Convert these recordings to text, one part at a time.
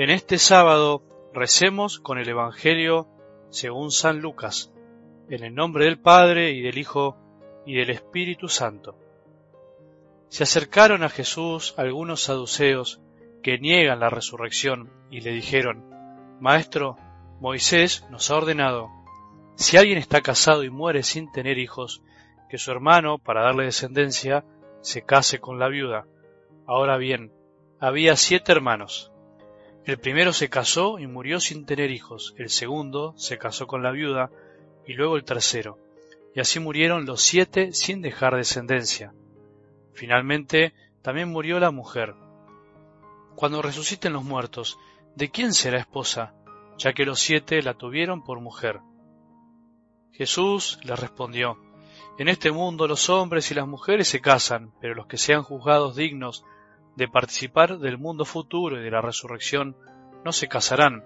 En este sábado recemos con el Evangelio según San Lucas, en el nombre del Padre y del Hijo y del Espíritu Santo. Se acercaron a Jesús algunos saduceos que niegan la resurrección y le dijeron, Maestro, Moisés nos ha ordenado, si alguien está casado y muere sin tener hijos, que su hermano, para darle descendencia, se case con la viuda. Ahora bien, había siete hermanos. El primero se casó y murió sin tener hijos, el segundo se casó con la viuda, y luego el tercero. Y así murieron los siete sin dejar descendencia. Finalmente, también murió la mujer. Cuando resuciten los muertos, ¿de quién será esposa? Ya que los siete la tuvieron por mujer. Jesús les respondió, En este mundo los hombres y las mujeres se casan, pero los que sean juzgados dignos de participar del mundo futuro y de la resurrección, no se casarán,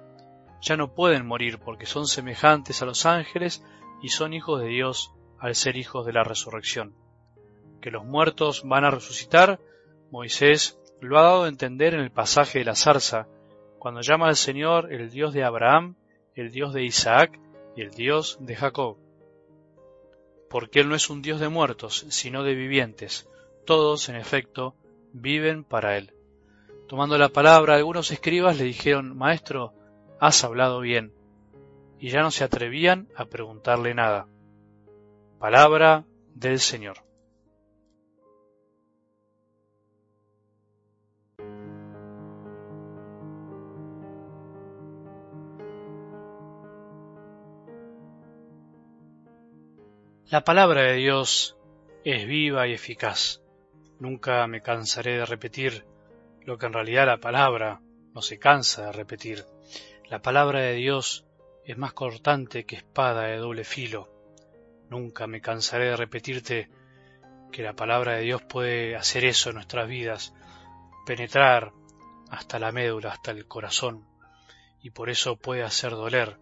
ya no pueden morir porque son semejantes a los ángeles y son hijos de Dios al ser hijos de la resurrección. Que los muertos van a resucitar, Moisés lo ha dado a entender en el pasaje de la zarza, cuando llama al Señor el Dios de Abraham, el Dios de Isaac y el Dios de Jacob. Porque Él no es un Dios de muertos, sino de vivientes. Todos, en efecto, viven para Él. Tomando la palabra, algunos escribas le dijeron, Maestro, has hablado bien, y ya no se atrevían a preguntarle nada. Palabra del Señor. La palabra de Dios es viva y eficaz Nunca me cansaré de repetir lo que en realidad la palabra no se cansa de repetir. La palabra de Dios es más cortante que espada de doble filo. Nunca me cansaré de repetirte que la palabra de Dios puede hacer eso en nuestras vidas, penetrar hasta la médula, hasta el corazón, y por eso puede hacer doler,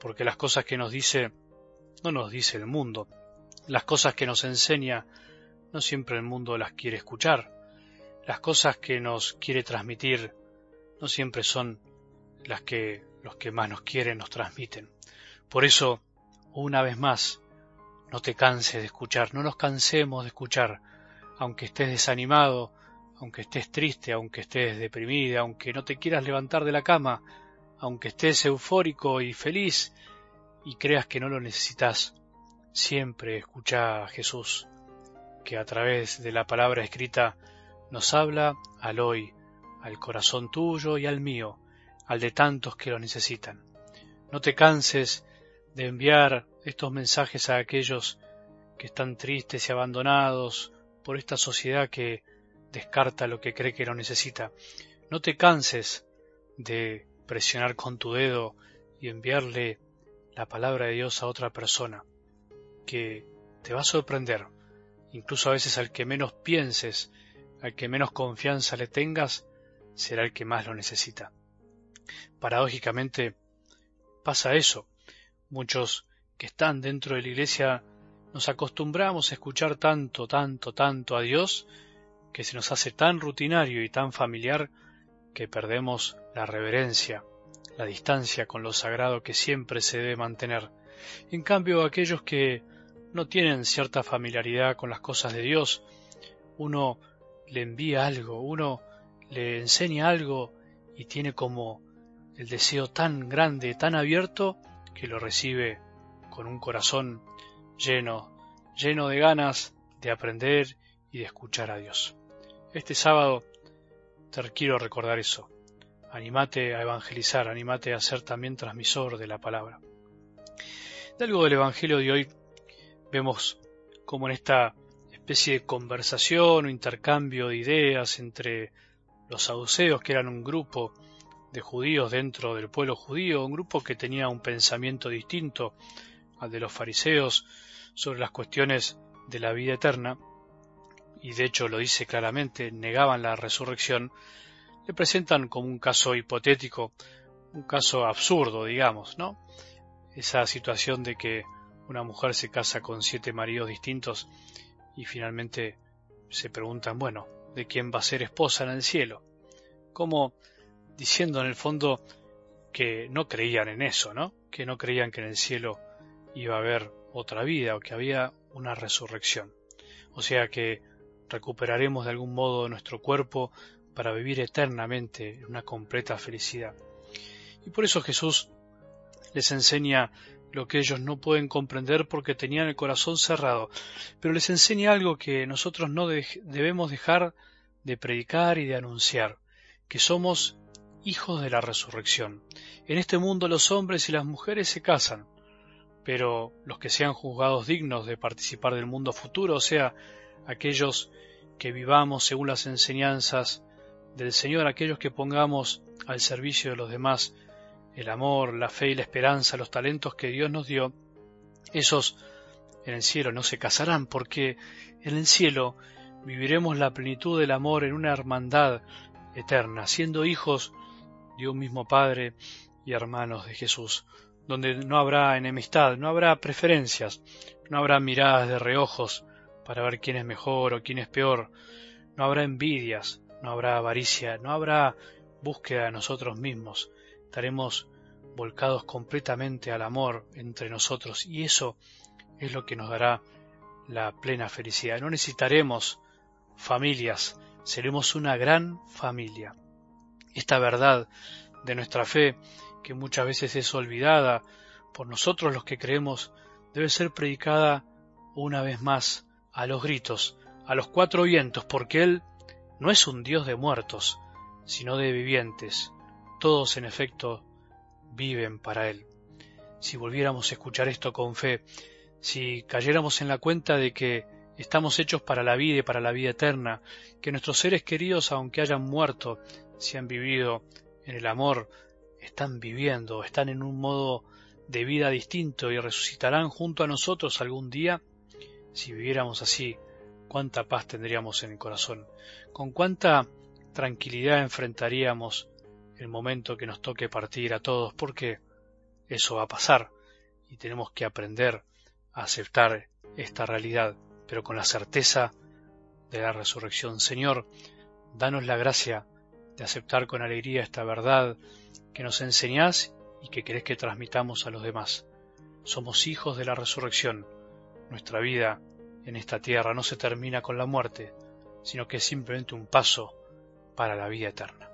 porque las cosas que nos dice no nos dice el mundo, las cosas que nos enseña no siempre el mundo las quiere escuchar. Las cosas que nos quiere transmitir no siempre son las que los que más nos quieren nos transmiten. Por eso, una vez más, no te canses de escuchar, no nos cansemos de escuchar, aunque estés desanimado, aunque estés triste, aunque estés deprimida, aunque no te quieras levantar de la cama, aunque estés eufórico y feliz y creas que no lo necesitas, siempre escucha a Jesús que a través de la palabra escrita nos habla al hoy, al corazón tuyo y al mío, al de tantos que lo necesitan. No te canses de enviar estos mensajes a aquellos que están tristes y abandonados por esta sociedad que descarta lo que cree que lo necesita. No te canses de presionar con tu dedo y enviarle la palabra de Dios a otra persona, que te va a sorprender incluso a veces al que menos pienses, al que menos confianza le tengas, será el que más lo necesita. Paradójicamente pasa eso. Muchos que están dentro de la iglesia nos acostumbramos a escuchar tanto, tanto, tanto a Dios que se nos hace tan rutinario y tan familiar que perdemos la reverencia, la distancia con lo sagrado que siempre se debe mantener. En cambio, aquellos que no tienen cierta familiaridad con las cosas de Dios, uno le envía algo, uno le enseña algo y tiene como el deseo tan grande, tan abierto, que lo recibe con un corazón lleno, lleno de ganas de aprender y de escuchar a Dios. Este sábado te quiero recordar eso. Animate a evangelizar, animate a ser también transmisor de la palabra. De algo del Evangelio de hoy Vemos como en esta especie de conversación o intercambio de ideas entre los saduceos, que eran un grupo de judíos dentro del pueblo judío, un grupo que tenía un pensamiento distinto al de los fariseos sobre las cuestiones de la vida eterna, y de hecho lo dice claramente, negaban la resurrección, le presentan como un caso hipotético, un caso absurdo, digamos, ¿no? Esa situación de que una mujer se casa con siete maridos distintos y finalmente se preguntan, bueno, ¿de quién va a ser esposa en el cielo? ¿Cómo diciendo en el fondo que no creían en eso, ¿no? Que no creían que en el cielo iba a haber otra vida o que había una resurrección. O sea que recuperaremos de algún modo nuestro cuerpo para vivir eternamente en una completa felicidad. Y por eso Jesús les enseña lo que ellos no pueden comprender porque tenían el corazón cerrado, pero les enseña algo que nosotros no debemos dejar de predicar y de anunciar, que somos hijos de la resurrección. En este mundo los hombres y las mujeres se casan, pero los que sean juzgados dignos de participar del mundo futuro, o sea, aquellos que vivamos según las enseñanzas del Señor, aquellos que pongamos al servicio de los demás el amor, la fe y la esperanza, los talentos que Dios nos dio, esos en el cielo no se casarán porque en el cielo viviremos la plenitud del amor en una hermandad eterna, siendo hijos de un mismo Padre y hermanos de Jesús, donde no habrá enemistad, no habrá preferencias, no habrá miradas de reojos para ver quién es mejor o quién es peor, no habrá envidias, no habrá avaricia, no habrá búsqueda de nosotros mismos, estaremos volcados completamente al amor entre nosotros y eso es lo que nos dará la plena felicidad. No necesitaremos familias, seremos una gran familia. Esta verdad de nuestra fe, que muchas veces es olvidada por nosotros los que creemos, debe ser predicada una vez más a los gritos, a los cuatro vientos, porque Él no es un Dios de muertos, sino de vivientes. Todos, en efecto, viven para Él. Si volviéramos a escuchar esto con fe, si cayéramos en la cuenta de que estamos hechos para la vida y para la vida eterna, que nuestros seres queridos, aunque hayan muerto, si han vivido en el amor, están viviendo, están en un modo de vida distinto y resucitarán junto a nosotros algún día, si viviéramos así, cuánta paz tendríamos en el corazón, con cuánta tranquilidad enfrentaríamos el momento que nos toque partir a todos, porque eso va a pasar y tenemos que aprender a aceptar esta realidad, pero con la certeza de la resurrección. Señor, danos la gracia de aceptar con alegría esta verdad que nos enseñás y que querés que transmitamos a los demás. Somos hijos de la resurrección. Nuestra vida en esta tierra no se termina con la muerte, sino que es simplemente un paso para la vida eterna.